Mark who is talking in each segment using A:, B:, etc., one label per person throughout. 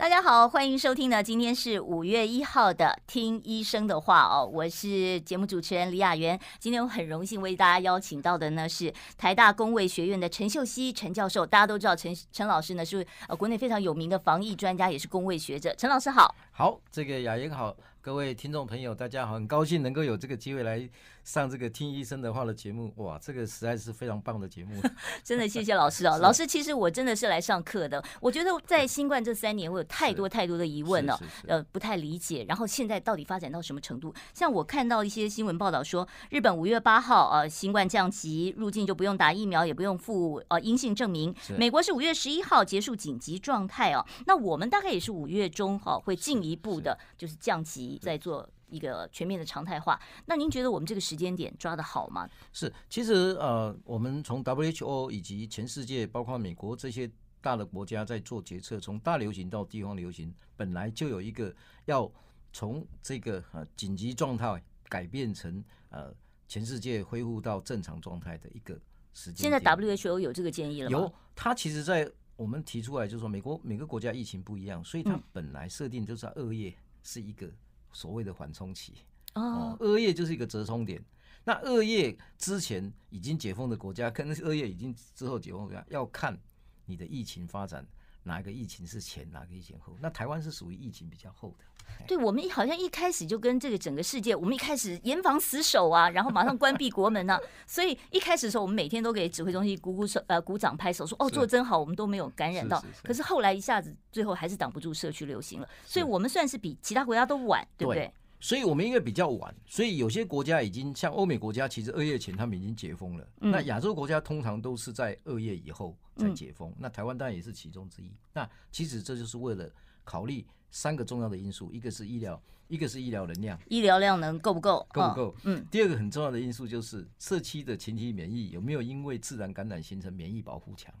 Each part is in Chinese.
A: 大家好，欢迎收听呢。今天是五月一号的《听医生的话》哦，我是节目主持人李雅媛。今天我很荣幸为大家邀请到的呢是台大公卫学院的陈秀熙陈教授。大家都知道陈陈老师呢是呃国内非常有名的防疫专家，也是公卫学者。陈老师好，
B: 好，这个雅媛好。各位听众朋友，大家好，很高兴能够有这个机会来上这个听医生的话的节目。哇，这个实在是非常棒的节目，
A: 真的谢谢老师哦。老师，其实我真的是来上课的。我觉得在新冠这三年，我有太多太多的疑问了，呃，不太理解。然后现在到底发展到什么程度？像我看到一些新闻报道说，日本五月八号呃新冠降级，入境就不用打疫苗，也不用附呃阴性证明。美国是五月十一号结束紧急状态哦。那我们大概也是五月中哈会进一步的，就是降级。在做一个全面的常态化，那您觉得我们这个时间点抓得好吗？
B: 是，其实呃，我们从 WHO 以及全世界，包括美国这些大的国家在做决策，从大流行到地方流行，本来就有一个要从这个呃紧急状态改变成呃全世界恢复到正常状态的一个时间。
A: 现在 WHO 有这个建议了吗？
B: 有，他其实在我们提出来就是说，美国每个国家疫情不一样，所以它本来设定就是在二月是一个。所谓的缓冲期哦，二月就是一个折冲点。那二月之前已经解封的国家，跟二月已经之后解封的国家，要看你的疫情发展，哪一个疫情是前，哪个疫情后。那台湾是属于疫情比较后的。
A: 对，我们好像一开始就跟这个整个世界，我们一开始严防死守啊，然后马上关闭国门啊。所以一开始的时候，我们每天都给指挥中心鼓鼓手，呃，鼓掌拍手，说哦，做得真好，我们都没有感染到。可是后来一下子，最后还是挡不住社区流行了。所以我们算是比其他国家都晚，对不对？
B: 所以我们因为比较晚，所以有些国家已经像欧美国家，其实二月前他们已经解封了。那亚洲国家通常都是在二月以后才解封。那台湾当然也是其中之一。那其实这就是为了考虑三个重要的因素：一个是医疗，一个是医疗能量，
A: 医疗量能够不够，
B: 够不够？嗯。第二个很重要的因素就是社区的群体免疫有没有因为自然感染形成免疫保护墙。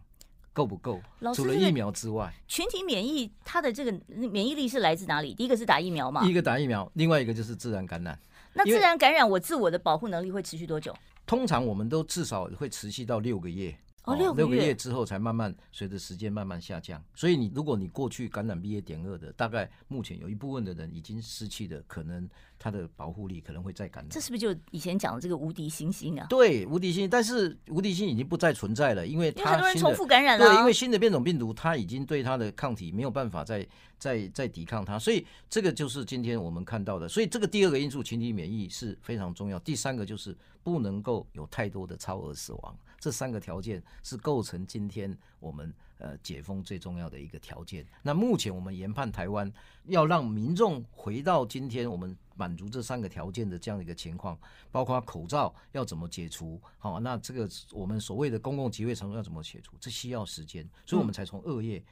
B: 够不够？除了疫苗之外，
A: 群体免疫它的这个免疫力是来自哪里？第一个是打疫苗嘛？
B: 第一个打疫苗，另外一个就是自然感染。
A: 那自然感染，我自我的保护能力会持续多久？
B: 通常我们都至少会持续到六个月。
A: 哦，六
B: 个月之后才慢慢随着时间慢慢下降，所以你如果你过去感染 BA. 点二的，大概目前有一部分的人已经失去了可能他的保护力，可能会再感染。
A: 这是不是就以前讲的这个无敌星星啊？
B: 对，无敌星，但是无敌星已经不再存在了，因为它
A: 很多人重复感染了。
B: 对，因为新的变种病毒它已经对它的抗体没有办法再再再抵抗它，所以这个就是今天我们看到的。所以这个第二个因素，群体免疫是非常重要。第三个就是不能够有太多的超额死亡。这三个条件是构成今天我们呃解封最重要的一个条件。那目前我们研判台湾要让民众回到今天我们满足这三个条件的这样一个情况，包括口罩要怎么解除，好，那这个我们所谓的公共集会场所要怎么解除，这需要时间，所以我们才从二月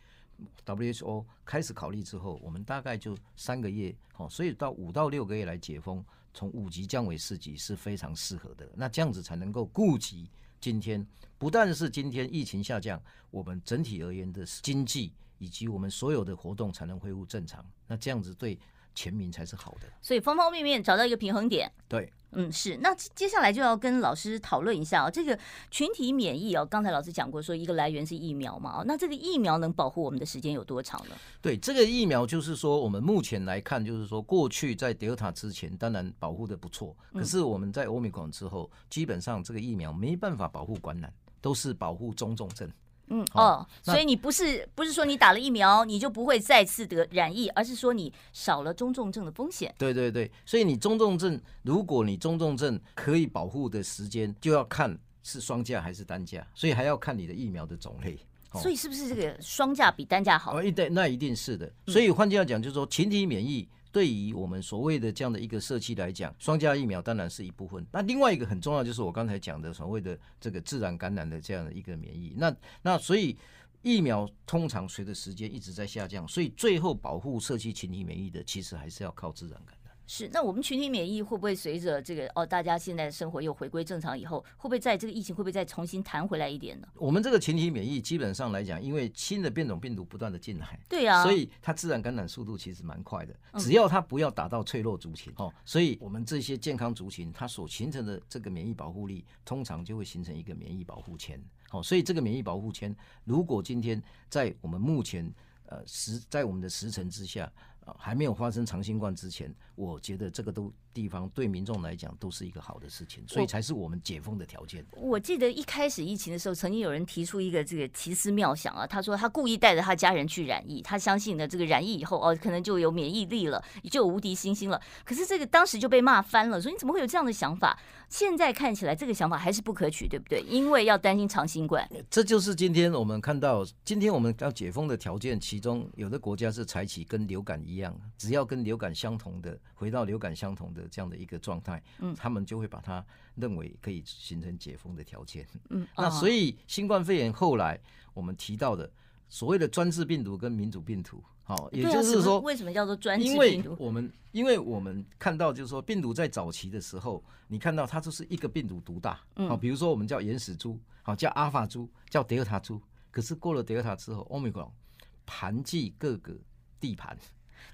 B: WHO 开始考虑之后，我们大概就三个月，好，所以到五到六个月来解封，从五级降为四级是非常适合的。那这样子才能够顾及。今天不但是今天疫情下降，我们整体而言的经济以及我们所有的活动才能恢复正常。那这样子对全民才是好的。
A: 所以方方面面找到一个平衡点。
B: 对，
A: 嗯，是。那接下来就要跟老师讨论一下啊，这个群体免疫哦，刚才老师讲过说一个来源是疫苗嘛，哦那这个疫苗能保护我们的时间有多长呢？
B: 对，这个疫苗就是说我们目前来看，就是说过去在德尔塔之前，当然保护的不错，可是我们在欧米伽之后，基本上这个疫苗没办法保护感染，都是保护中重症。
A: 嗯哦，所以你不是不是说你打了疫苗你就不会再次得染疫，而是说你少了中重症的风险。
B: 对对对，所以你中重症，如果你中重症可以保护的时间，就要看是双价还是单价，所以还要看你的疫苗的种类。
A: 哦所以是不是这个双价比单价好？
B: 哦，一对，那一定是的。所以换句话讲，就是说群体免疫。对于我们所谓的这样的一个社区来讲，双价疫苗当然是一部分。那另外一个很重要就是我刚才讲的所谓的这个自然感染的这样的一个免疫。那那所以疫苗通常随着时间一直在下降，所以最后保护社区群体免疫的其实还是要靠自然感染。
A: 是，那我们群体免疫会不会随着这个哦，大家现在的生活又回归正常以后，会不会在这个疫情会不会再重新弹回来一点呢？
B: 我们这个群体免疫基本上来讲，因为新的变种病毒不断的进来，
A: 对啊，
B: 所以它自然感染速度其实蛮快的。只要它不要打到脆弱族群哦，所以我们这些健康族群它所形成的这个免疫保护力，通常就会形成一个免疫保护圈。好，所以这个免疫保护圈，如果今天在我们目前呃时在我们的时辰之下。还没有发生长新冠之前，我觉得这个都地方对民众来讲都是一个好的事情，所以才是我们解封的条件。
A: 我，我记得一开始疫情的时候，曾经有人提出一个这个奇思妙想啊，他说他故意带着他家人去染疫，他相信呢这个染疫以后哦，可能就有免疫力了，就有无敌星星了。可是这个当时就被骂翻了，说你怎么会有这样的想法？现在看起来这个想法还是不可取，对不对？因为要担心长新冠。
B: 这就是今天我们看到，今天我们要解封的条件，其中有的国家是采取跟流感一样，只要跟流感相同的，回到流感相同的这样的一个状态，嗯，他们就会把它认为可以形成解封的条件。嗯，那所以新冠肺炎后来我们提到的所谓的专制病毒跟民主病毒。好，也就是说，
A: 为什么叫做专制病毒？
B: 因为我们因为我们看到，就是说，病毒在早期的时候，你看到它就是一个病毒独大。好，比如说我们叫原始株，好叫阿尔法株，叫德尔塔株。可是过了德尔塔之后，欧米伽盘踞各个地盘。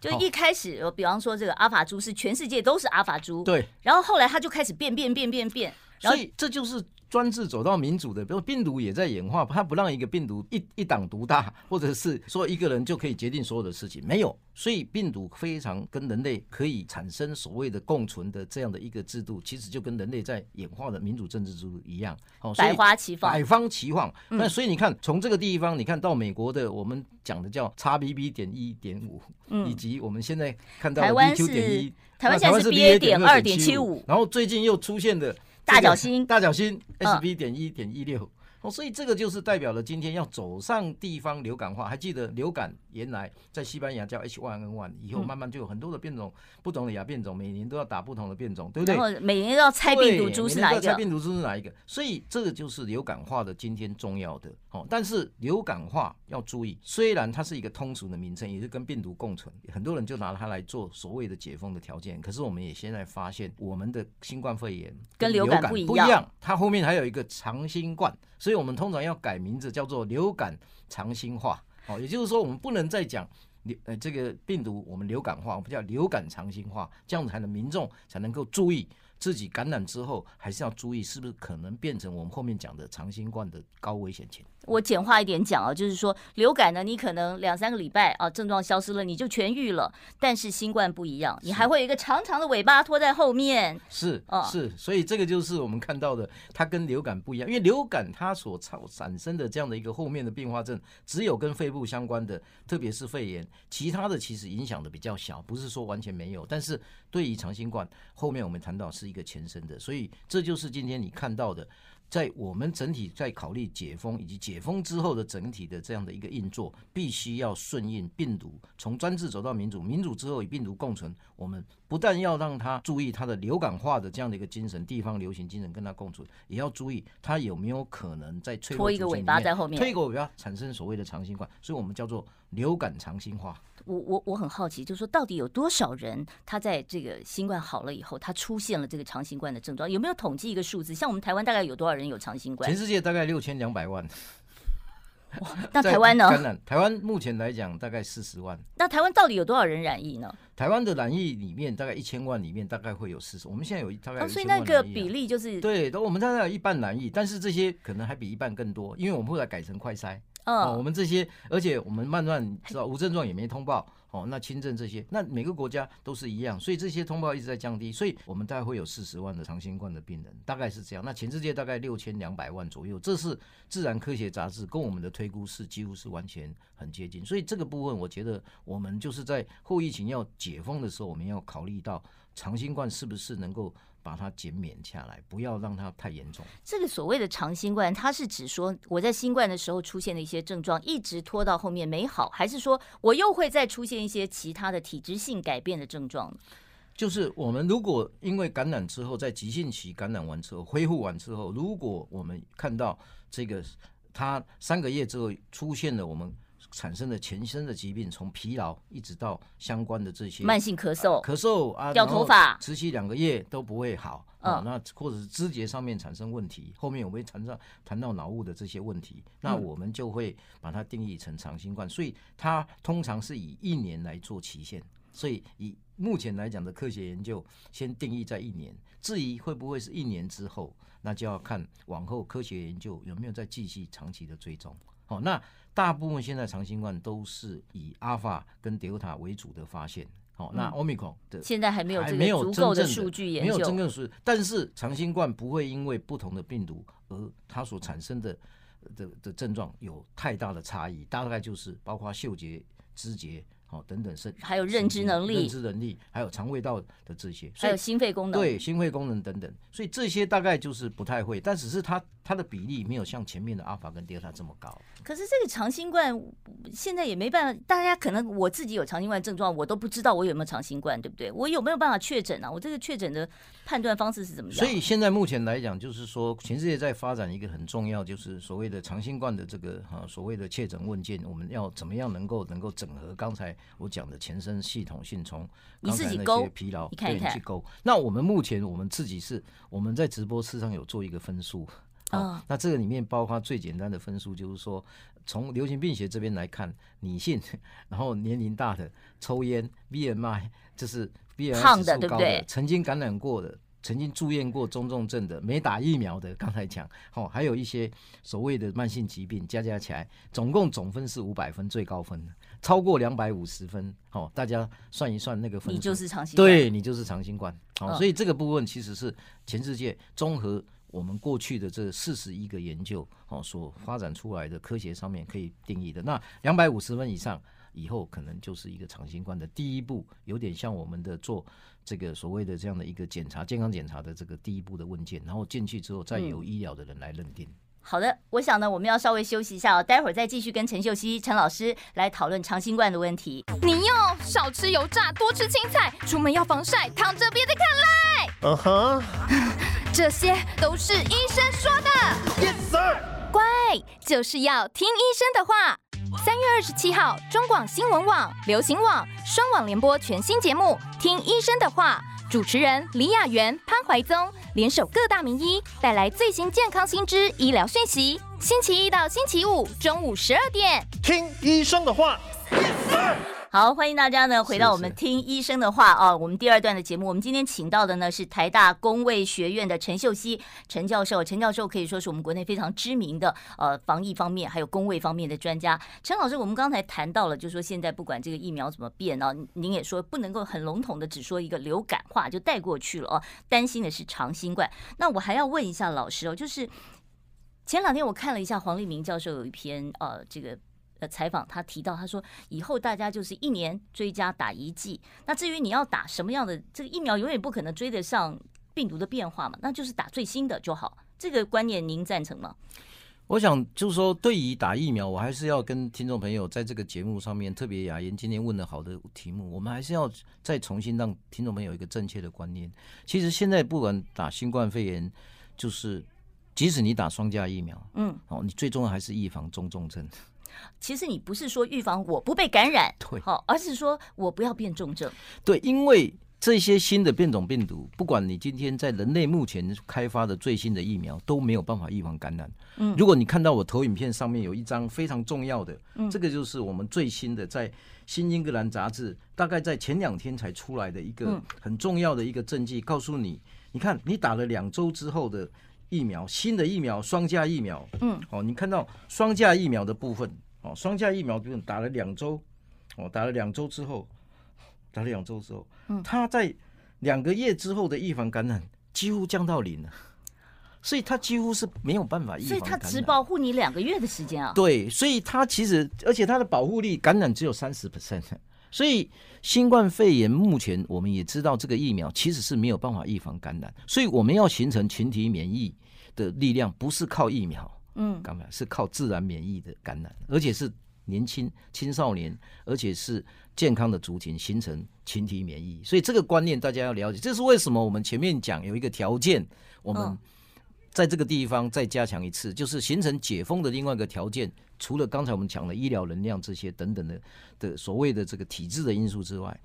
A: 就一开始，我比方说这个阿法猪是全世界都是阿法猪，
B: 对。
A: 然后后来它就开始变变变变变，
B: 所以这就是。专制走到民主的，比如病毒也在演化，它不让一个病毒一一党独大，或者是说一个人就可以决定所有的事情，没有。所以病毒非常跟人类可以产生所谓的共存的这样的一个制度，其实就跟人类在演化的民主政治制度一样，哦，
A: 百花齐放，
B: 百花齐放。那所以你看，从这个地方，你看到美国的，我们讲的叫 XBB 点一点五，以及我们现在看到的 BQ 点一，
A: 台湾现在是 BA 点二点七五，
B: 然后最近又出现的。
A: 大角星，
B: 大角星，SB 点一点一六。哦，所以这个就是代表了今天要走上地方流感化。还记得流感原来在西班牙叫 H1N1，以后慢慢就有很多的变种，不同的亚变种，每年都要打不同的变种，对不对？
A: 然后每年都要猜病毒株是哪一个？
B: 猜病毒株是哪一个？所以这个就是流感化的今天重要的。哦，但是流感化要注意，虽然它是一个通俗的名称，也是跟病毒共存，很多人就拿它来做所谓的解封的条件。可是我们也现在发现，我们的新冠肺炎
A: 跟流感不一样，
B: 它后面还有一个长新冠。所以我们通常要改名字，叫做流感长新化。哦，也就是说，我们不能再讲流呃这个病毒，我们流感化，我们叫流感长新化，这样子才能民众才能够注意自己感染之后，还是要注意是不是可能变成我们后面讲的长新冠的高危险群。
A: 我简化一点讲啊，就是说流感呢，你可能两三个礼拜啊，症状消失了，你就痊愈了。但是新冠不一样，你还会有一个长长的尾巴拖在后面。
B: 是啊，是，所以这个就是我们看到的，它跟流感不一样，因为流感它所产产生的这样的一个后面的并发症，只有跟肺部相关的，特别是肺炎，其他的其实影响的比较小，不是说完全没有。但是对于长新冠，后面我们谈到是一个前身的，所以这就是今天你看到的。在我们整体在考虑解封以及解封之后的整体的这样的一个运作，必须要顺应病毒从专制走到民主，民主之后与病毒共存。我们不但要让它注意它的流感化的这样的一个精神，地方流行精神跟它共存，也要注意它有没有可能在
A: 拖一个尾巴在后面，
B: 推一个尾巴产生所谓的长新冠，所以我们叫做流感长新化。
A: 我我我很好奇，就是说到底有多少人他在这个新冠好了以后，他出现了这个长新冠的症状？有没有统计一个数字？像我们台湾大概有多少人有长新冠？
B: 全世界大概六千两百万。
A: 哇，那台湾呢？
B: 感染台湾目前来讲大概四十万。
A: 那台湾到底有多少人染疫呢？
B: 台湾的染疫里面大概一千万里面大概会有四十，我们现在有大概有、啊。
A: 所以那个比例就是
B: 对，都我们大概有一半染疫，但是这些可能还比一半更多，因为我们后来改成快筛。哦，我们这些，而且我们慢慢知道无症状也没通报。哦，那轻症这些，那每个国家都是一样，所以这些通报一直在降低，所以我们大概会有四十万的长新冠的病人，大概是这样。那全世界大概六千两百万左右，这是自然科学杂志跟我们的推估是几乎是完全很接近。所以这个部分，我觉得我们就是在后疫情要解封的时候，我们要考虑到长新冠是不是能够。把它减免下来，不要让它太严重。
A: 这个所谓的长新冠，它是指说我在新冠的时候出现的一些症状，一直拖到后面没好，还是说我又会再出现一些其他的体质性改变的症状？
B: 就是我们如果因为感染之后，在急性期感染完之后，恢复完之后，如果我们看到这个它三个月之后出现了我们产生的全身的疾病，从疲劳一直到相关的这些
A: 慢性咳嗽、
B: 咳嗽啊，
A: 掉头发，
B: 持续两个月都不会好。
A: 嗯、
B: 哦，那或者是肢节上面产生问题，后面我们会谈到谈到脑雾的这些问题，那我们就会把它定义成长新冠。所以它通常是以一年来做期限。所以以目前来讲的科学研究，先定义在一年。至于会不会是一年之后，那就要看往后科学研究有没有再继续长期的追踪。好，那大部分现在长新冠都是以阿尔法跟德尔塔为主的发现。好，那奥密克戎的
A: 现在还没有没有足够的数据研究，
B: 没有真正数据。但是长新冠不会因为不同的病毒而它所产生的的的症状有太大的差异，大概就是包括嗅觉、知觉。哦，等等是
A: 还有认知能力、
B: 认知能力，还有肠胃道的这些，
A: 还有心肺功能，
B: 对心肺功能等等，所以这些大概就是不太会，但只是它它的比例没有像前面的阿尔法跟德尔塔这么高。
A: 可是这个长新冠现在也没办法，大家可能我自己有长新冠症状，我都不知道我有没有长新冠，对不对？我有没有办法确诊啊？我这个确诊的判断方式是怎么样？
B: 所以现在目前来讲，就是说全世界在发展一个很重要，就是所谓的长新冠的这个哈所谓的确诊问卷，我们要怎么样能够能够整合刚才我讲的前。身系统性从
A: 你自己勾
B: 疲劳，
A: 你看一看
B: 去勾。那我们目前我们自己是我们在直播室上有做一个分数啊、哦。那这个里面包括最简单的分数，就是说从流行病学这边来看，女性，然后年龄大的，抽烟，BMI，就是 BMI 指数高的，
A: 对不对？
B: 曾经感染过的，曾经住院过中重症的，没打疫苗的，刚才讲，哦，还有一些所谓的慢性疾病，加加起来，总共总分是五百分，最高分。超过两百五十分，好，大家算一算那个分，
A: 你就是长新冠，
B: 对，你就是长新冠，好，
A: 哦，
B: 所以这个部分其实是全世界综合我们过去的这四十一个研究，哦，所发展出来的科学上面可以定义的。那两百五十分以上以后，可能就是一个长新冠的第一步，有点像我们的做这个所谓的这样的一个检查，健康检查的这个第一步的问卷，然后进去之后，再由医疗的人来认定。嗯
A: 好的，我想呢，我们要稍微休息一下哦，待会儿再继续跟陈秀熙陈老师来讨论长新冠的问题。
C: 你要少吃油炸，多吃青菜，出门要防晒，躺着别再看赖。嗯哼，这些都是医生说的。Yes sir。乖，就是要听医生的话。三月二十七号，中广新闻网、流行网双网联播全新节目《听医生的话》。主持人李雅媛、潘怀宗联手各大名医，带来最新健康新知、医疗讯息。星期一到星期五中午十二点，
D: 听医生的话。
A: 好，欢迎大家呢回到我们听医生的话啊，我们第二段的节目，我们今天请到的呢是台大工卫学院的陈秀熙陈教授，陈教授可以说是我们国内非常知名的呃防疫方面还有工卫方面的专家。陈老师，我们刚才谈到了，就是说现在不管这个疫苗怎么变呢，您也说不能够很笼统的只说一个流感化就带过去了哦，担心的是长新冠。那我还要问一下老师哦，就是前两天我看了一下黄立明教授有一篇呃这个。呃，采访他提到，他说以后大家就是一年追加打一剂。那至于你要打什么样的这个疫苗，永远不可能追得上病毒的变化嘛，那就是打最新的就好。这个观念您赞成吗？
B: 我想就是说，对于打疫苗，我还是要跟听众朋友在这个节目上面，特别雅言今天问的好的题目，我们还是要再重新让听众朋友一个正确的观念。其实现在不管打新冠肺炎，就是即使你打双价疫苗，嗯，哦，你最重要还是预防中重症。
A: 其实你不是说预防我不被感染，
B: 对，
A: 好，而是说我不要变重症。
B: 对，因为这些新的变种病毒，不管你今天在人类目前开发的最新的疫苗都没有办法预防感染。嗯，如果你看到我投影片上面有一张非常重要的，嗯，这个就是我们最新的在《新英格兰杂志》大概在前两天才出来的一个很重要的一个证据，告诉你，你看你打了两周之后的疫苗，新的疫苗双价疫苗，嗯，哦，你看到双价疫苗的部分。哦，双价疫苗部分打了两周，哦，打了两周之后，打了两周之后，嗯，它在两个月之后的预防感染几乎降到零了，所以他几乎是没有办法预防。
A: 所以他只保护你两个月的时间啊？
B: 对，所以他其实，而且他的保护力感染只有三十 percent，所以新冠肺炎目前我们也知道，这个疫苗其实是没有办法预防感染，所以我们要形成群体免疫的力量，不是靠疫苗。嗯，感染是靠自然免疫的感染，而且是年轻青少年，而且是健康的族群形成群体免疫，所以这个观念大家要了解。这是为什么我们前面讲有一个条件，我们在这个地方再加强一次，就是形成解封的另外一个条件，除了刚才我们讲的医疗能量这些等等的的所谓的这个体质的因素之外，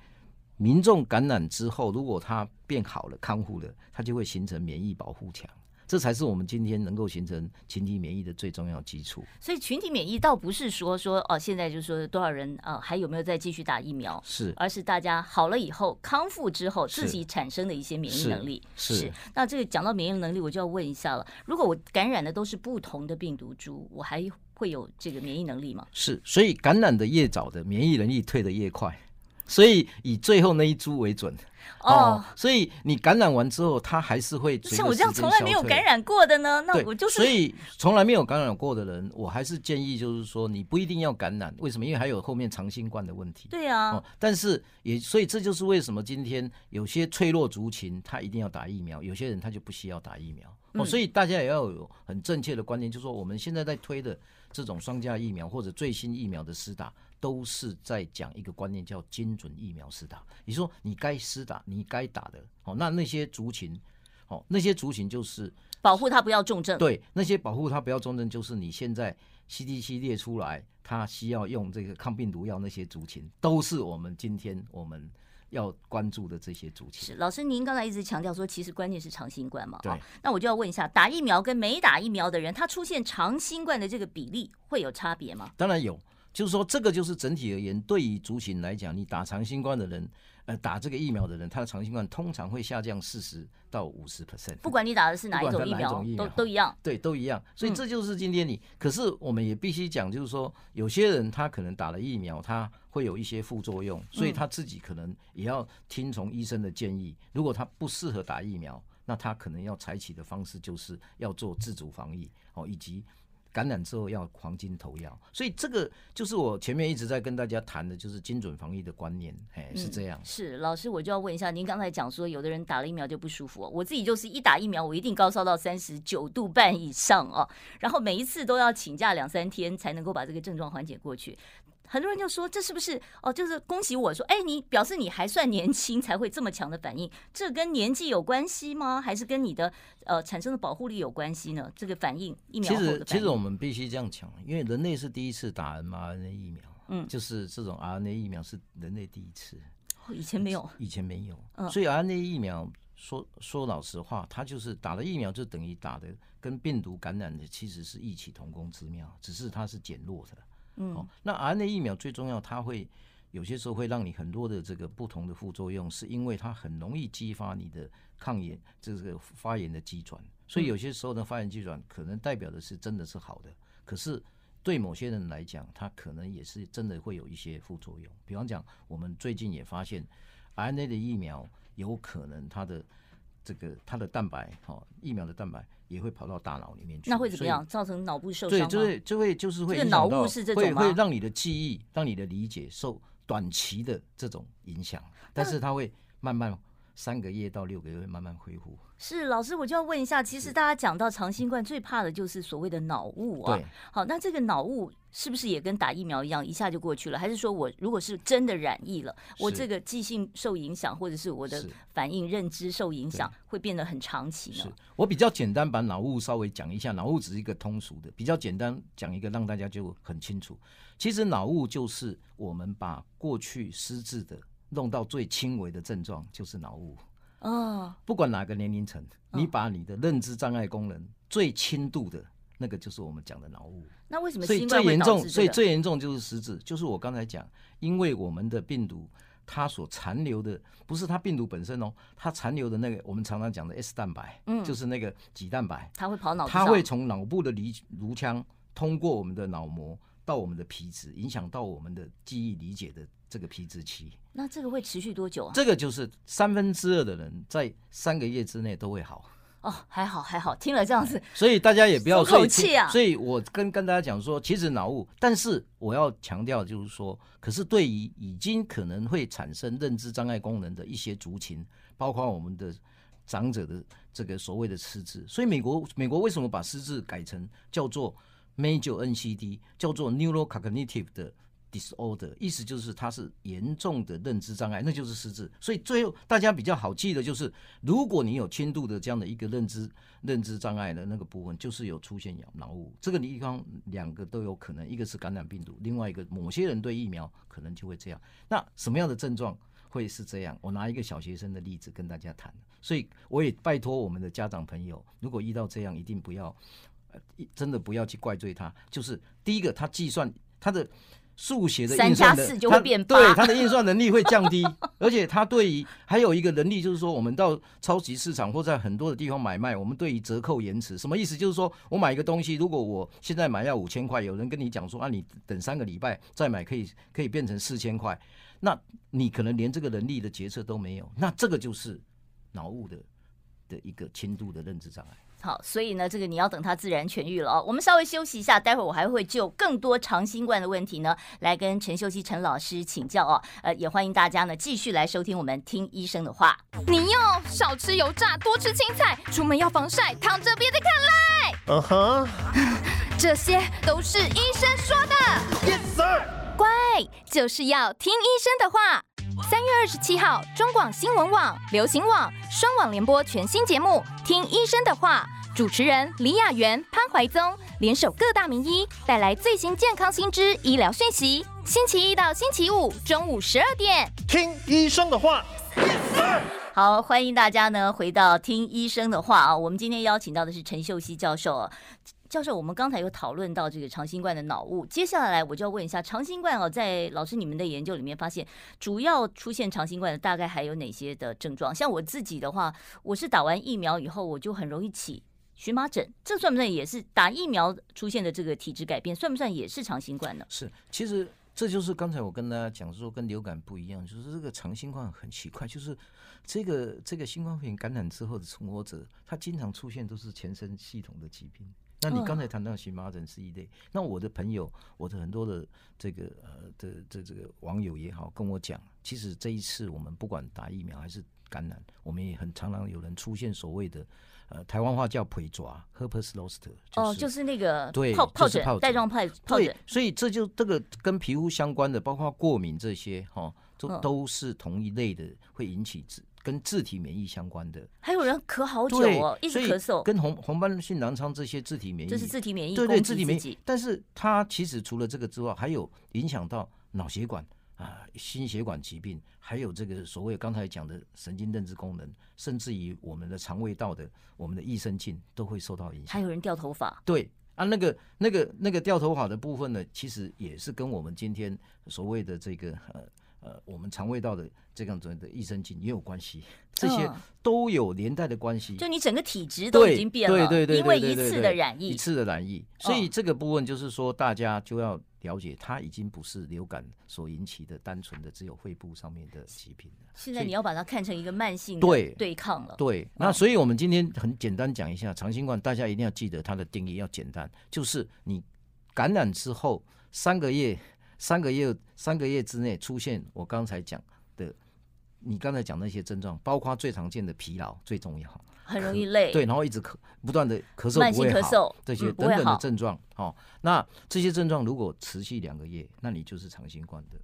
B: 民众感染之后，如果他变好了、康复了，他就会形成免疫保护墙。这才是我们今天能够形成群体免疫的最重要基础。
A: 所以群体免疫倒不是说说哦，现在就是说多少人啊、呃，还有没有再继续打疫苗？
B: 是，
A: 而是大家好了以后康复之后自己产生的一些免疫能力。
B: 是，是，是。
A: 那这个讲到免疫能力，我就要问一下了：如果我感染的都是不同的病毒株，我还会有这个免疫能力吗？
B: 是，所以感染的越早的，免疫能力退得越快。所以以最后那一株为准。哦，所以你感染完之后，它还是会
A: 像我这样从来没有感染过的呢？那我就是。
B: 所以从来没有感染过的人，我还是建议就是说，你不一定要感染。为什么？因为还有后面长新冠的问题。
A: 对啊。
B: 哦，但是也所以这就是为什么今天有些脆弱族群他一定要打疫苗，有些人他就不需要打疫苗。哦，所以大家也要有很正确的观念，就是说我们现在在推的这种双价疫苗或者最新疫苗的施打。都是在讲一个观念，叫精准疫苗施打。你说你该施打，你该打的，哦，那那些族群，哦，那些族群就是
A: 保护他不要重症。
B: 对，那些保护他不要重症，就是你现在 CDC 列出来，他需要用这个抗病毒药那些族群，都是我们今天我们要关注的这些族群。
A: 是老师，您刚才一直强调说，其实关键是长新冠嘛？
B: 对。
A: 那我就要问一下，打疫苗跟没打疫苗的人，他出现长新冠的这个比例会有差别吗？
B: 当然有。就是说，这个就是整体而言，对于族群来讲，你打长新冠的人，呃，打这个疫苗的人，他的长新冠通常会下降四十到五十 percent。
A: 不管你打的是哪一种疫苗，都都一样。
B: 对，都一样。所以这就是今天你，嗯、可是我们也必须讲，就是说，有些人他可能打了疫苗，他会有一些副作用，所以他自己可能也要听从医生的建议。如果他不适合打疫苗，那他可能要采取的方式就是要做自主防疫哦，以及。感染之后要黄金投药，所以这个就是我前面一直在跟大家谈的，就是精准防疫的观念，哎，是这样。
A: 嗯、是老师，我就要问一下，您刚才讲说，有的人打了疫苗就不舒服，我自己就是一打疫苗，我一定高烧到三十九度半以上哦，然后每一次都要请假两三天才能够把这个症状缓解过去。很多人就说，这是不是哦？就是恭喜我说，哎，你表示你还算年轻，才会这么强的反应。这跟年纪有关系吗？还是跟你的呃产生的保护力有关系呢？这个反应疫苗。
B: 其实，其实我们必须这样讲，因为人类是第一次打 mRNA 疫苗，嗯，就是这种 RNA 疫苗是人类第一次，
A: 以前没有，
B: 以前没有。所以 RNA 疫苗说说老实话，它就是打了疫苗就等于打的跟病毒感染的其实是异曲同工之妙，只是它是减弱的。嗯，那 RNA 疫苗最重要，它会有些时候会让你很多的这个不同的副作用，是因为它很容易激发你的抗炎，这个发炎的机转。所以有些时候的发炎机转可能代表的是真的是好的，可是对某些人来讲，它可能也是真的会有一些副作用。比方讲，我们最近也发现 RNA 的疫苗有可能它的这个它的蛋白，哈，疫苗的蛋白。也会跑到大脑里面去，
A: 那会怎么样？造成脑部受伤？
B: 对，就会就会就是会脑雾是这种吗，会会让你的记忆、让你的理解受短期的这种影响，但是它会慢慢三个月到六个月会慢慢恢复。
A: 是老师，我就要问一下，其实大家讲到长新冠，最怕的就是所谓的脑雾啊。对，好，那这个脑雾是不是也跟打疫苗一样，一下就过去了？还是说我如果是真的染疫了，我这个记性受影响，或者是我的反应认知受影响，会变得很长期呢？
B: 是我比较简单把脑雾稍微讲一下，脑雾只是一个通俗的，比较简单讲一个让大家就很清楚。其实脑雾就是我们把过去失智的弄到最轻微的症状，就是脑雾。哦，不管哪个年龄层，你把你的认知障碍功能最轻度的那个，就是我们讲的脑雾。
A: 那为什么？
B: 所以最严重，所以最严重就是失智，就是我刚才讲，因为我们的病毒它所残留的不是它病毒本身哦，它残留的那个我们常常讲的 S 蛋白，嗯，就是那个脊蛋白，
A: 它会跑脑，
B: 它会从脑部的颅颅腔通过我们的脑膜到我们的皮质，影响到我们的记忆理解的。这个皮质期，
A: 那这个会持续多久啊？
B: 这个就是三分之二的人在三个月之内都会好。
A: 哦，还好还好，听了这样子，
B: 所以大家也不要
A: 松口气啊。
B: 所以我跟跟大家讲说，其实脑雾，但是我要强调就是说，可是对于已经可能会产生认知障碍功能的一些族群，包括我们的长者的这个所谓的失智，所以美国美国为什么把失智改成叫做 Major NCD，叫做 Neurocognitive 的？disorder，意思就是它是严重的认知障碍，那就是失智。所以最后大家比较好记的就是，如果你有轻度的这样的一个认知认知障碍的那个部分，就是有出现脑脑雾。这个地方两个都有可能，一个是感染病毒，另外一个某些人对疫苗可能就会这样。那什么样的症状会是这样？我拿一个小学生的例子跟大家谈。所以我也拜托我们的家长朋友，如果遇到这样，一定不要，真的不要去怪罪他。就是第一个，他计算他的。数学的运算的，他对他的运算能力会降低，而且他对于还有一个能力，就是说我们到超级市场或在很多的地方买卖，我们对于折扣延迟什么意思？就是说我买一个东西，如果我现在买要五千块，有人跟你讲说啊，你等三个礼拜再买可以可以变成四千块，那你可能连这个能力的决策都没有，那这个就是脑雾的的一个轻度的认知障碍。
A: 好，所以呢，这个你要等它自然痊愈了哦。我们稍微休息一下，待会儿我还会就更多长新冠的问题呢，来跟陈秀熙陈老师请教哦。呃，也欢迎大家呢继续来收听我们听医生的话。
C: 你要少吃油炸，多吃青菜，出门要防晒，躺着别再看赖。嗯哼，这些都是医生说的。Yes sir。乖，就是要听医生的话。三月二十七号，中广新闻网、流行网双网联播全新节目《听医生的话》，主持人李雅媛、潘怀宗联手各大名医，带来最新健康新知、医疗讯息。星期一到星期五中午十二点，
D: 听医生的话。
A: 好，欢迎大家呢回到《听医生的话》啊，我们今天邀请到的是陈秀熙教授。教授，我们刚才有讨论到这个长新冠的脑雾，接下来我就要问一下，长新冠哦，在老师你们的研究里面发现，主要出现长新冠的大概还有哪些的症状？像我自己的话，我是打完疫苗以后，我就很容易起荨麻疹，这算不算也是打疫苗出现的这个体质改变？算不算也是长新冠呢？
B: 是，其实这就是刚才我跟大家讲说，跟流感不一样，就是这个长新冠很奇怪，就是这个这个新冠肺炎感染之后的存活者，他经常出现都是全身系统的疾病。那你刚才谈到荨麻疹是一类，那我的朋友，我的很多的这个呃的这这个网友也好，跟我讲，其实这一次我们不管打疫苗还是感染，我们也很常常有人出现所谓的呃台湾话叫腿抓 herpes zoster
A: 哦，就是那个
B: 对
A: 疱疱疹带状疱疱疹，
B: 所以这就这个跟皮肤相关的，包括过敏这些哈，都都是同一类的，会引起跟自体免疫相关的，
A: 还有人咳好久哦，一直咳嗽，
B: 跟红红斑性狼疮这些自体免疫，
A: 这是自体免疫，
B: 对对，自体免疫。但是它其实除了这个之外，还有影响到脑血管啊、心血管疾病，还有这个所谓刚才讲的神经认知功能，甚至于我们的肠胃道的、我们的益生菌都会受到影响。
A: 还有人掉头发，
B: 对啊，那个那个那个掉头发的部分呢，其实也是跟我们今天所谓的这个呃。呃，我们肠胃道的这样子的益生菌也有关系，这些都有连带的关系。
A: 就你整个体质都已经变了，
B: 对对对，
A: 因为一次的染疫，
B: 一次的染疫，所以这个部分就是说，大家就要了解，它已经不是流感所引起的单纯的只有肺部上面的疾病了。
A: 现在你要把它看成一个慢性对对抗了。
B: 对，那所以我们今天很简单讲一下长新冠，大家一定要记得它的定义要简单，就是你感染之后三个月。三个月，三个月之内出现我刚才讲的，你刚才讲那些症状，包括最常见的疲劳最重要，
A: 很容易累，
B: 对，然后一直咳，不断的咳嗽，
A: 慢性咳嗽。
B: 这些等等的症状，哦，那这些症状如果持续两个月，那你就是长新冠的。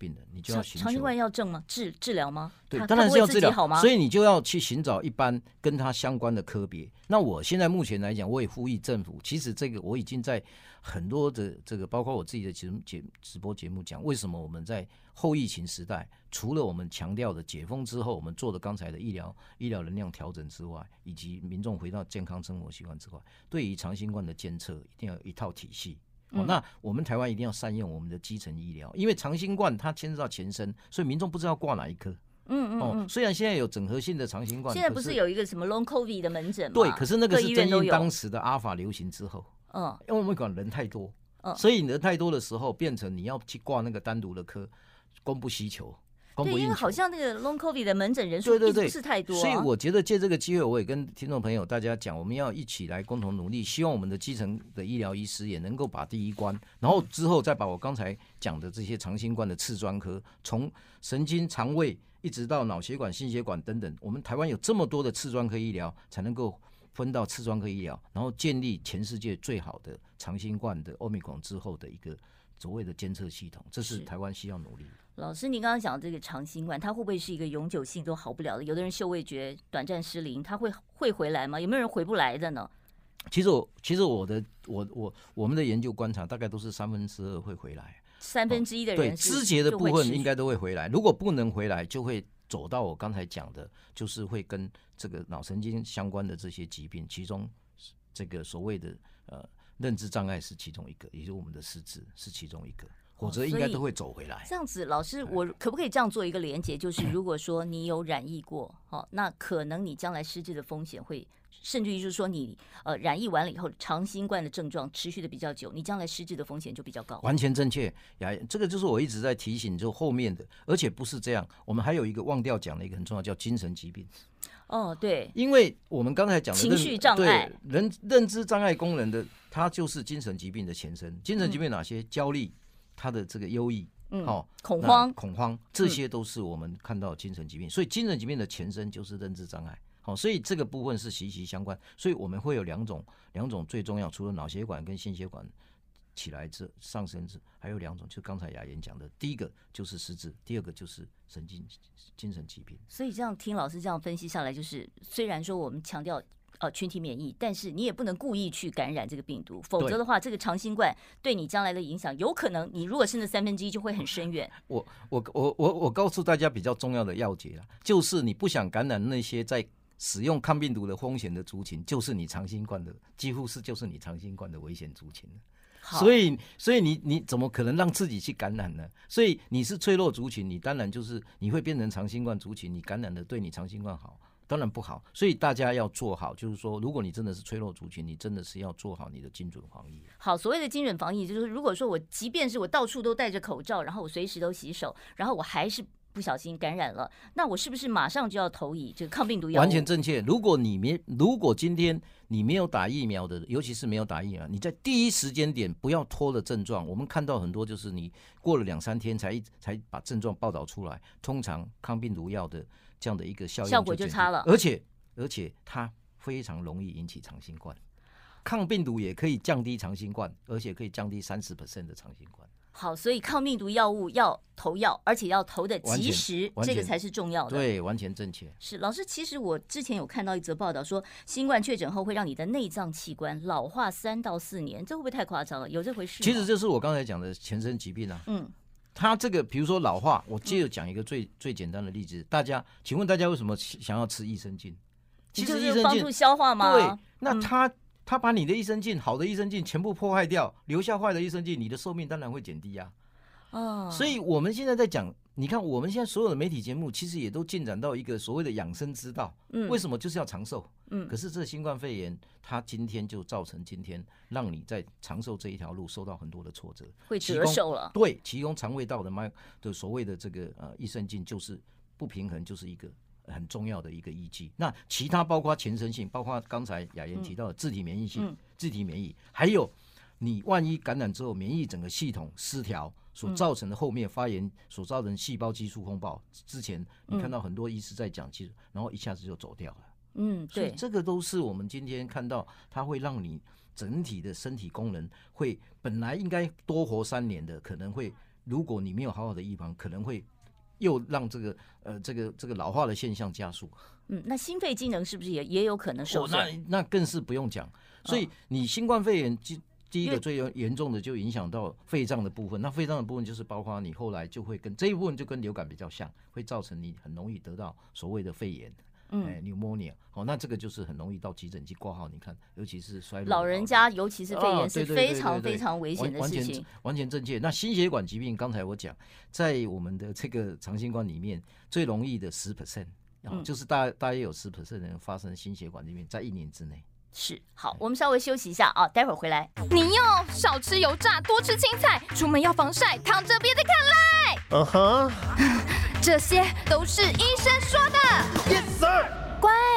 B: 病人，你就要寻求
A: 长新冠要症吗？治治疗吗？
B: 对，当然是要治疗，所以你就要去寻找一般跟他相关的科别。那我现在目前来讲，我也呼吁政府，其实这个我已经在很多的这个，包括我自己的节目节直播节目讲，为什么我们在后疫情时代，除了我们强调的解封之后，我们做的刚才的医疗医疗能量调整之外，以及民众回到健康生活习惯之外，对于长新冠的监测，一定要有一套体系。哦，那我们台湾一定要善用我们的基层医疗，因为长新冠它牵涉到全身，所以民众不知道挂哪一科。嗯嗯。哦，虽然现在有整合性的长新冠，
A: 现在不是有一个什么 Long COVID 的门诊吗？
B: 对，可是那个是正应当时的阿尔法流行之后。嗯。因为我们管人太多，嗯所以人太多的时候，变成你要去挂那个单独的科，供不需求。
A: 对，因为好像那个 Long COVID 的门诊人数并不是太多，啊，
B: 所以我觉得借这个机会，我也跟听众朋友大家讲，我们要一起来共同努力，希望我们的基层的医疗医师也能够把第一关，然后之后再把我刚才讲的这些长新冠的次专科，从神经、肠胃一直到脑血管、心血管等等，我们台湾有这么多的次专科医疗，才能够分到次专科医疗，然后建立全世界最好的长新冠的欧米孔之后的一个。所谓的监测系统，这是台湾需要努力的。
A: 老师，您刚刚讲这个长新冠，它会不会是一个永久性都好不了的？有的人嗅味觉短暂失灵，他会会回来吗？有没有人回不来的呢？
B: 其实我其实我的我我我们的研究观察，大概都是三分之二会回来，
A: 三分之一的人、哦、
B: 对肢节的部分应该都会回来。如果不能回来，就会走到我刚才讲的，就是会跟这个脑神经相关的这些疾病，其中这个所谓的呃认知障碍是其中一个，也就是我们的失智是其中一个。否则应该都会走回来。哦、
A: 这样子，老师，我可不可以这样做一个连接？就是 如果说你有染疫过，好，那可能你将来失智的风险会，甚至于就是说你呃染疫完了以后，长新冠的症状持续的比较久，你将来失智的风险就比较高。
B: 完全正确，呀，这个就是我一直在提醒，就后面的，而且不是这样，我们还有一个忘掉讲的一个很重要，叫精神疾病。
A: 哦，对，
B: 因为我们刚才讲的
A: 情绪障碍，
B: 对，人认知障碍功能的，它就是精神疾病的前身。精神疾病哪些？嗯、焦虑。它的这个忧郁，
A: 嗯，好，恐慌，
B: 恐慌，这些都是我们看到精神疾病。嗯、所以精神疾病的前身就是认知障碍，好，所以这个部分是息息相关。所以我们会有两种，两种最重要，除了脑血管跟心血管起来之上升之，还有两种，就刚才雅妍讲的，第一个就是失智，第二个就是神经精神疾病。
A: 所以这样听老师这样分析下来，就是虽然说我们强调。呃，群体免疫，但是你也不能故意去感染这个病毒，否则的话，这个长新冠对你将来的影响，有可能你如果是那三分之一，就会很深远。
B: 我我我我我告诉大家比较重要的要诀了，就是你不想感染那些在使用抗病毒的风险的族群，就是你长新冠的，几乎是就是你长新冠的危险族群。所以所以你你怎么可能让自己去感染呢？所以你是脆弱族群，你当然就是你会变成长新冠族群，你感染的对你长新冠好。当然不好，所以大家要做好，就是说，如果你真的是脆弱族群，你真的是要做好你的精准防疫。
A: 好，所谓的精准防疫，就是如果说我即便是我到处都戴着口罩，然后我随时都洗手，然后我还是不小心感染了，那我是不是马上就要投以这个抗病毒药？
B: 完全正确。如果你没，如果今天你没有打疫苗的，尤其是没有打疫苗，你在第一时间点不要拖了症状。我们看到很多就是你过了两三天才才把症状报道出来，通常抗病毒药的。这样的一个效应
A: 效果就差了，
B: 而且而且它非常容易引起长新冠，抗病毒也可以降低长新冠，而且可以降低三十 percent 的长新冠。
A: 好，所以抗病毒药物要投药，而且要投的及时，这个才是重要的。
B: 对，完全正确。
A: 是老师，其实我之前有看到一则报道说，新冠确诊后会让你的内脏器官老化三到四年，这会不会太夸张了？有这回事？
B: 其实这是我刚才讲的全身疾病啊。嗯。他这个，比如说老化，我接着讲一个最、嗯、最简单的例子。大家，请问大家为什么想要吃益生菌？
A: 其实益生菌帮助消化吗？
B: 对，那他、嗯、他把你的益生菌，好的益生菌全部破坏掉，留下坏的益生菌，你的寿命当然会减低呀、啊。哦，所以我们现在在讲。你看，我们现在所有的媒体节目，其实也都进展到一个所谓的养生之道。嗯，为什么就是要长寿？嗯，可是这新冠肺炎，它今天就造成今天让你在长寿这一条路受到很多的挫折，
A: 会折寿了。
B: 对，其中肠胃道的麦的所谓的这个呃益生菌就是不平衡，就是一个很重要的一个依据。那其他包括全身性，包括刚才雅妍提到的自体免疫性、自体免疫，还有你万一感染之后，免疫整个系统失调。所造成的后面发炎所造成细胞激素风暴，之前你看到很多医师在讲，其实然后一下子就走掉了。
A: 嗯，对，
B: 这个都是我们今天看到，它会让你整体的身体功能会本来应该多活三年的，可能会如果你没有好好的预防，可能会又让这个呃这个这个老化的现象加速。
A: 嗯，那心肺机能是不是也也有可能受损？
B: 那那更是不用讲。所以你新冠肺炎第一个最严重的就影响到肺脏的部分，那肺脏的部分就是包括你后来就会跟这一部分就跟流感比较像，会造成你很容易得到所谓的肺炎，嗯，pneumonia，好，那这个就是很容易到急诊去挂号。你看，尤其是衰老，
A: 老人家，尤其是肺炎是非常非常危险的事情。
B: 完全正确。那心血管疾病，刚才我讲，在我们的这个长新冠里面，最容易的十 percent，就是大大约有十 percent 人发生心血管疾病，在一年之内。
A: 是，好，我们稍微休息一下啊，待会儿回来。
C: 你哟，少吃油炸，多吃青菜，出门要防晒，躺着别再看赖。嗯哼，这些都是医生说的。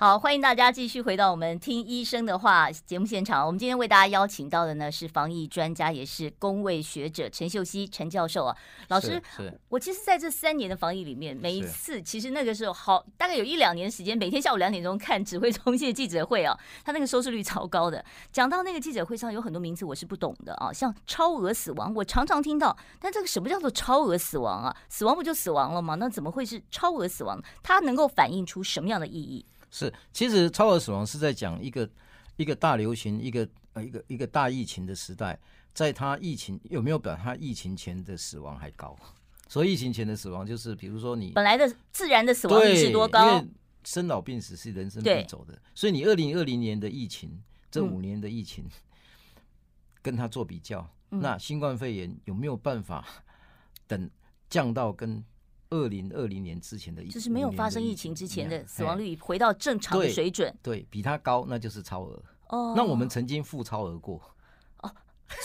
A: 好，欢迎大家继续回到我们听医生的话节目现场。我们今天为大家邀请到的呢是防疫专家，也是公卫学者陈秀熙陈教授啊。老师，我其实在这三年的防疫里面，每一次其实那个时候好大概有一两年的时间，每天下午两点钟看指挥中心的记者会啊，他那个收视率超高的。讲到那个记者会上有很多名词我是不懂的啊，像超额死亡，我常常听到，但这个什么叫做超额死亡啊？死亡不就死亡了吗？那怎么会是超额死亡？它能够反映出什么样的意义？
B: 是，其实超额死亡是在讲一个一个大流行，一个呃一个一个大疫情的时代，在它疫情有没有比它疫情前的死亡还高？所以疫情前的死亡就是，比如说你
A: 本来的自然的死亡率是多高？
B: 因为生老病死是人生必走的，所以你二零二零年的疫情，这五年的疫情，跟它做比较，那新冠肺炎有没有办法等降到跟？二零二零年之前的，
A: 就是没有发生疫情之前的死亡率回到正常的水准，
B: 对，对比它高，那就是超额。哦，那我们曾经负超额过，
A: 哦，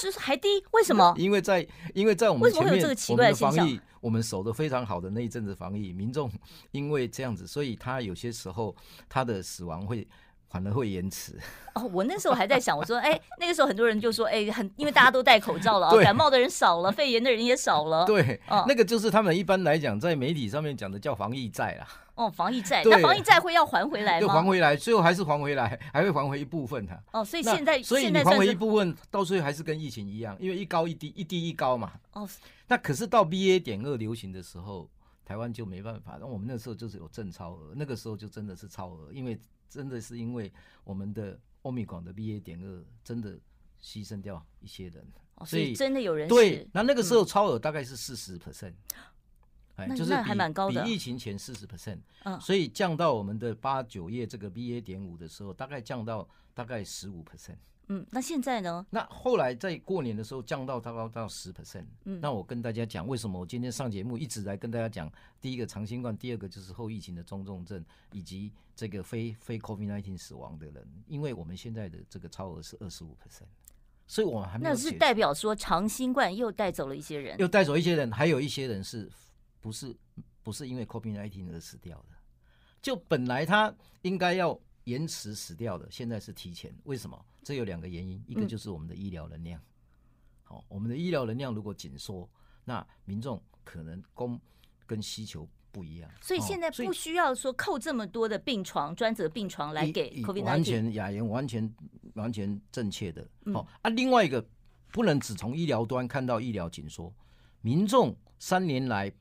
A: 就是还低，为什么？
B: 因为在因为在我们前面这个奇怪的防疫，我们守的非常好的那一阵子防疫，民众因为这样子，所以他有些时候他的死亡会。反而会延迟
A: 哦，我那时候还在想，我说，哎，那个时候很多人就说，哎，很因为大家都戴口罩了，哦，感冒的人少了，肺炎的人也少了。
B: 对，那个就是他们一般来讲在媒体上面讲的叫防疫债啦。
A: 哦，防疫债，那防疫债会要还回来吗？
B: 就还回来，最后还是还回来，还会还回一部分的。
A: 哦，所以现在，
B: 所以你还回一部分，到最后还是跟疫情一样，因为一高一低，一低一高嘛。哦，那可是到 BA 点二流行的时候，台湾就没办法。那我们那时候就是有正超额，那个时候就真的是超额，因为。真的是因为我们的欧米港的 BA 点二真的牺牲掉一些人，
A: 所以真的有人
B: 对。那那个时候超额大概是四十 percent，哎，就是
A: 比蛮高的，
B: 比疫情前四十 percent。嗯，所以降到我们的八九月这个 BA 点五的时候，大概降到大概十五 percent。
A: 嗯，那现在呢？
B: 那后来在过年的时候降到大概到十 percent。嗯，那我跟大家讲，为什么我今天上节目一直来跟大家讲，第一个长新冠，第二个就是后疫情的中重症，以及这个非非 COVID-19 死亡的人，因为我们现在的这个超额是二十五 percent，所以我们还没有。
A: 那是代表说长新冠又带走了一些人，
B: 又带走一些人，还有一些人是不是不是因为 COVID-19 而死掉的？就本来他应该要。延迟死掉的，现在是提前，为什么？这有两个原因，一个就是我们的医疗能量。好，我们的医疗能量如果紧缩，那民众可能供跟需求不一样。
A: 所以现在不需要说扣这么多的病床、专责病床来给 COVID-19。
B: 完全雅言完全完全正确的。好啊，另外一个不能只从医疗端看到医疗紧缩，民众三年来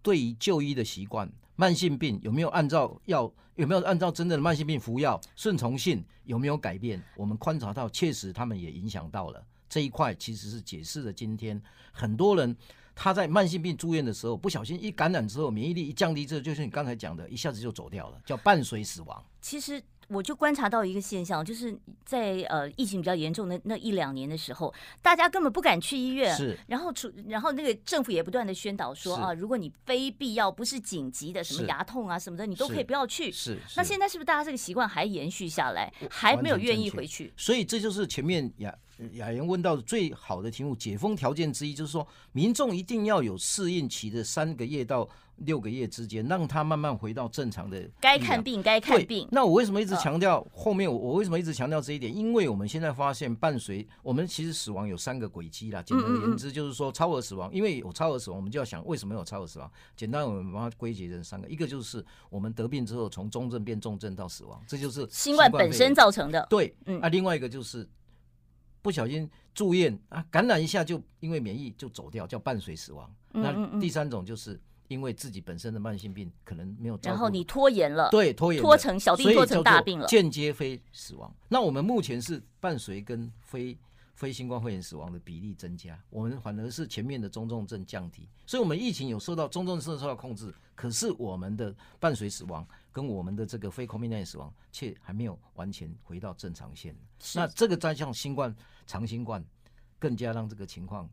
B: 对于就医的习惯。慢性病有没有按照药，有没有按照真正的慢性病服药？顺从性有没有改变？我们观察到，确实他们也影响到了这一块，其实是解释了今天很多人他在慢性病住院的时候，不小心一感染之后，免疫力一降低，这就是你刚才讲的，一下子就走掉了，叫伴随死亡。
A: 其实。我就观察到一个现象，就是在呃疫情比较严重的那一两年的时候，大家根本不敢去医院。
B: 是。
A: 然后出，然后那个政府也不断的宣导说啊，如果你非必要不是紧急的，什么牙痛啊什么的，你都可以不要去。
B: 是。是。
A: 那现在是不是大家这个习惯还延续下来，还没有愿意回去？
B: 所以这就是前面雅雅言问到的最好的题目，解封条件之一就是说，民众一定要有适应期的三个月到。六个月之间，让他慢慢回到正常的
A: 该看病该看病。
B: 那我为什么一直强调后面？我我为什么一直强调这一点？因为我们现在发现，伴随我们其实死亡有三个轨迹啦。简单而言之，就是说超额死亡。因为有超额死亡，我们就要想为什么有超额死亡？简单，我们把它归结成三个：一个就是我们得病之后从中症变重症到死亡，这就是
A: 新冠本身造成的。
B: 对，啊，另外一个就是不小心住院啊，感染一下就因为免疫就走掉，叫伴随死亡。那第三种就是。因为自己本身的慢性病可能没有，
A: 然后你拖延了，
B: 对，拖延
A: 拖成小病拖成大病了，
B: 间接非死亡。那我们目前是伴随跟非非新冠肺炎死亡的比例增加，我们反而是前面的中重症降低，所以我们疫情有受到中重症受到控制，可是我们的伴随死亡跟我们的这个非 COVID-19 死亡却还没有完全回到正常线。那这个再像新冠长新冠，更加让这个情况。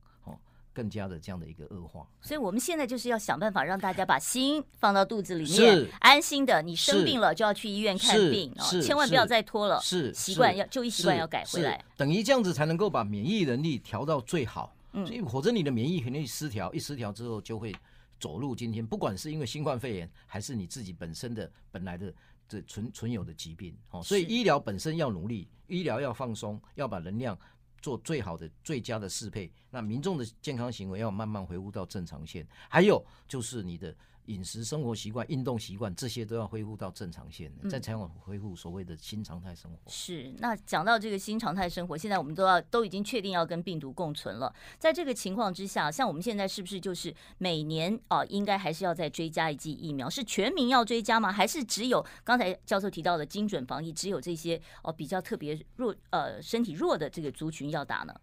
B: 更加的这样的一个恶化，
A: 所以我们现在就是要想办法让大家把心放到肚子里面，安心的。你生病了就要去医院看病，千万不要再拖了。是习惯要就医习惯要改回来，
B: 等于这样子才能够把免疫能力调到最好。嗯，所以否则你的免疫肯定失调，一失调之后就会走入今天，不管是因为新冠肺炎，还是你自己本身的本来的这存存有的疾病。哦，所以医疗本身要努力，医疗要放松，要把能量做最好的、最佳的适配。那民众的健康行为要慢慢回复到正常线。还有就是你的。饮食、生活习惯、运动习惯，这些都要恢复到正常线，再才能恢复所谓的新常态生活。
A: 是，那讲到这个新常态生活，现在我们都要都已经确定要跟病毒共存了。在这个情况之下，像我们现在是不是就是每年啊，应该还是要再追加一剂疫苗？是全民要追加吗？还是只有刚才教授提到的精准防疫，只有这些哦比较特别弱呃身体弱的这个族群要打呢？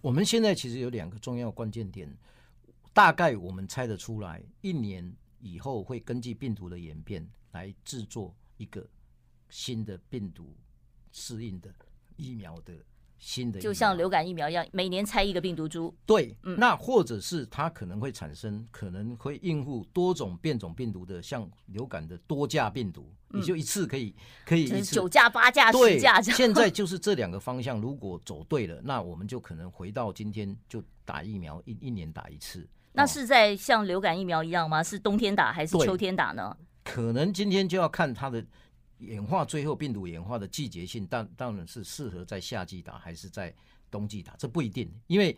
B: 我们现在其实有两个重要关键点，大概我们猜得出来，一年。以后会根据病毒的演变来制作一个新的病毒适应的疫苗的新的，
A: 就像流感疫苗一样，每年拆一个病毒株。
B: 对，嗯，那或者是它可能会产生，可能会应付多种变种病毒的，像流感的多价病毒，你就一次可以可以
A: 九价八价十价这样。
B: 现在就是这两个方向，如果走对了，那我们就可能回到今天就打疫苗一一年打一次。
A: 那是在像流感疫苗一样吗？是冬天打还是秋天打呢？
B: 可能今天就要看它的演化，最后病毒演化的季节性，但当然是适合在夏季打还是在冬季打，这不一定，因为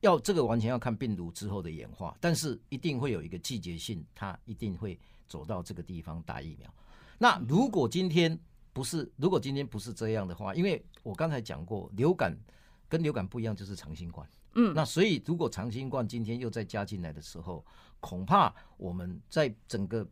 B: 要这个完全要看病毒之后的演化，但是一定会有一个季节性，它一定会走到这个地方打疫苗。那如果今天不是，如果今天不是这样的话，因为我刚才讲过，流感跟流感不一样，就是长新冠。嗯，那所以如果长新冠今天又再加进来的时候，恐怕我们在整个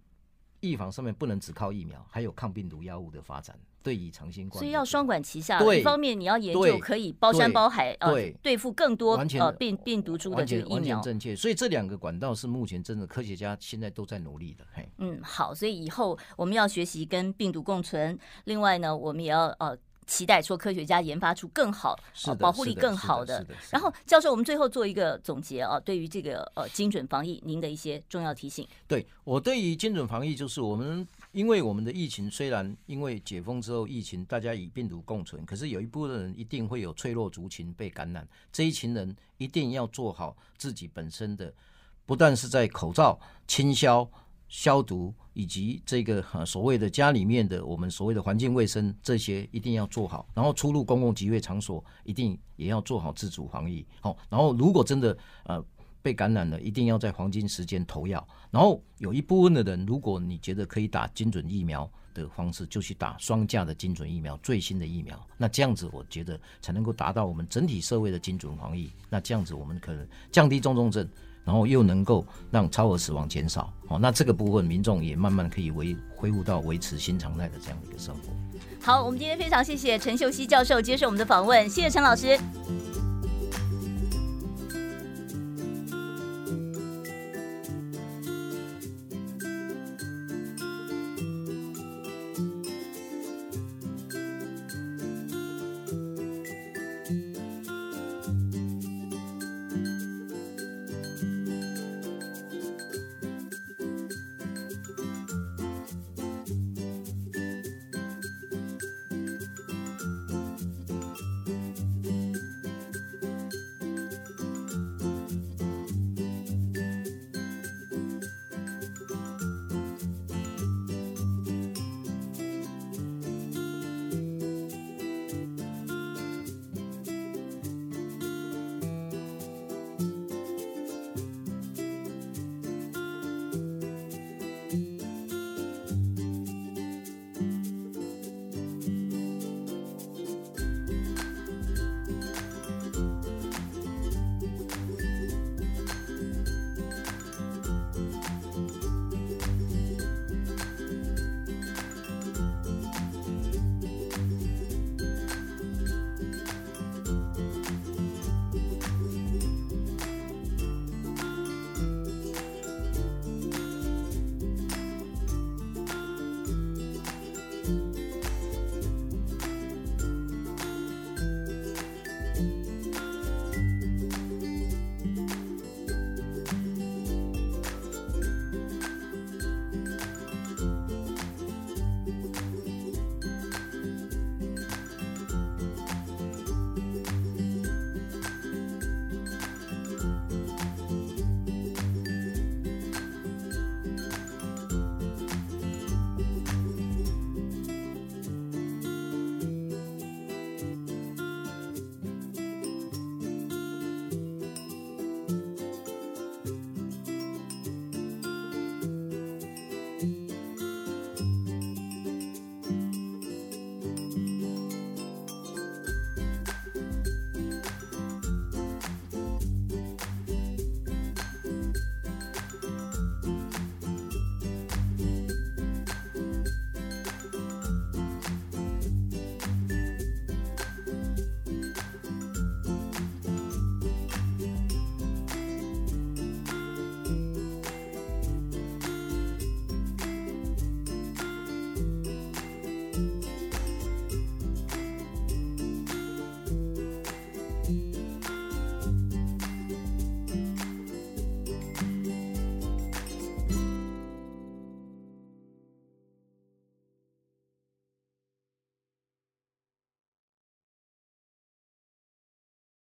B: 预防上面不能只靠疫苗，还有抗病毒药物的发展，对于长新冠，
A: 所以要双管齐下。对，一方面你要研究可以包山包海，对，呃，对付更多呃病病毒株的这个疫苗，
B: 正确。所以这两个管道是目前真的科学家现在都在努力的。嘿，
A: 嗯，好，所以以后我们要学习跟病毒共存。另外呢，我们也要呃。期待说科学家研发出更好、保护力更好的。然后，教授，我们最后做一个总结啊，对于这个呃精准防疫，您的一些重要提醒。
B: 对，我对于精准防疫，就是我们因为我们的疫情虽然因为解封之后疫情大家与病毒共存，可是有一部分人一定会有脆弱族群被感染，这一群人一定要做好自己本身的，不但是在口罩清消。消毒以及这个所谓的家里面的我们所谓的环境卫生，这些一定要做好。然后出入公共集会场所，一定也要做好自主防疫。好，然后如果真的呃被感染了，一定要在黄金时间投药。然后有一部分的人，如果你觉得可以打精准疫苗的方式，就去打双价的精准疫苗，最新的疫苗。那这样子，我觉得才能够达到我们整体社会的精准防疫。那这样子，我们可能降低重症症。然后又能够让超额死亡减少，好，那这个部分民众也慢慢可以维恢复到维持新常态的这样的一个生活。
A: 好，我们今天非常谢谢陈秀熙教授接受我们的访问，谢谢陈老师。